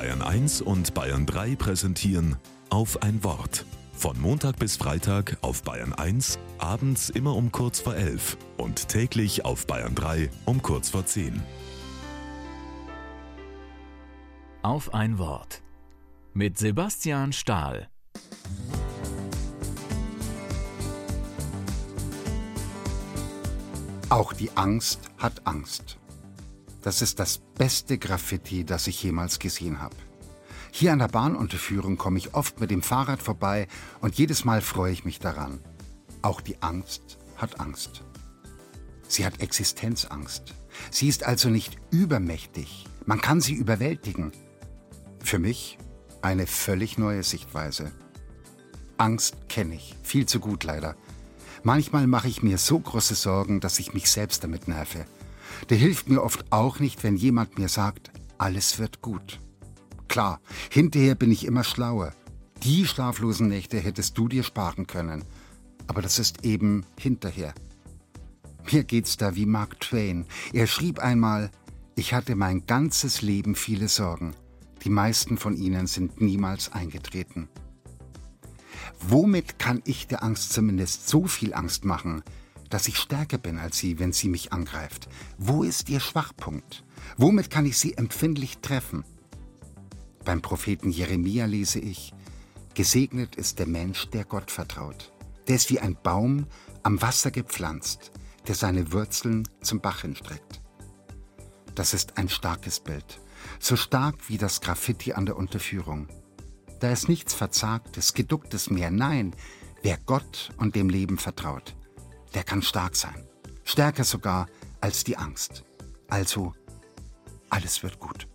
Bayern 1 und Bayern 3 präsentieren auf ein Wort. Von Montag bis Freitag auf Bayern 1, abends immer um kurz vor 11 und täglich auf Bayern 3 um kurz vor 10. Auf ein Wort. Mit Sebastian Stahl. Auch die Angst hat Angst. Das ist das beste Graffiti, das ich jemals gesehen habe. Hier an der Bahnunterführung komme ich oft mit dem Fahrrad vorbei und jedes Mal freue ich mich daran. Auch die Angst hat Angst. Sie hat Existenzangst. Sie ist also nicht übermächtig. Man kann sie überwältigen. Für mich eine völlig neue Sichtweise. Angst kenne ich, viel zu gut leider. Manchmal mache ich mir so große Sorgen, dass ich mich selbst damit nerve. Der hilft mir oft auch nicht, wenn jemand mir sagt, alles wird gut. Klar, hinterher bin ich immer schlauer. Die schlaflosen Nächte hättest du dir sparen können. Aber das ist eben hinterher. Mir geht's da wie Mark Twain. Er schrieb einmal, ich hatte mein ganzes Leben viele Sorgen. Die meisten von ihnen sind niemals eingetreten. Womit kann ich der Angst zumindest so viel Angst machen, dass ich stärker bin als sie, wenn sie mich angreift? Wo ist ihr Schwachpunkt? Womit kann ich sie empfindlich treffen? Beim Propheten Jeremia lese ich, Gesegnet ist der Mensch, der Gott vertraut. Der ist wie ein Baum am Wasser gepflanzt, der seine Wurzeln zum Bach hinstreckt. Das ist ein starkes Bild, so stark wie das Graffiti an der Unterführung. Da ist nichts Verzagtes, Geducktes mehr. Nein, wer Gott und dem Leben vertraut, der kann stark sein. Stärker sogar als die Angst. Also, alles wird gut.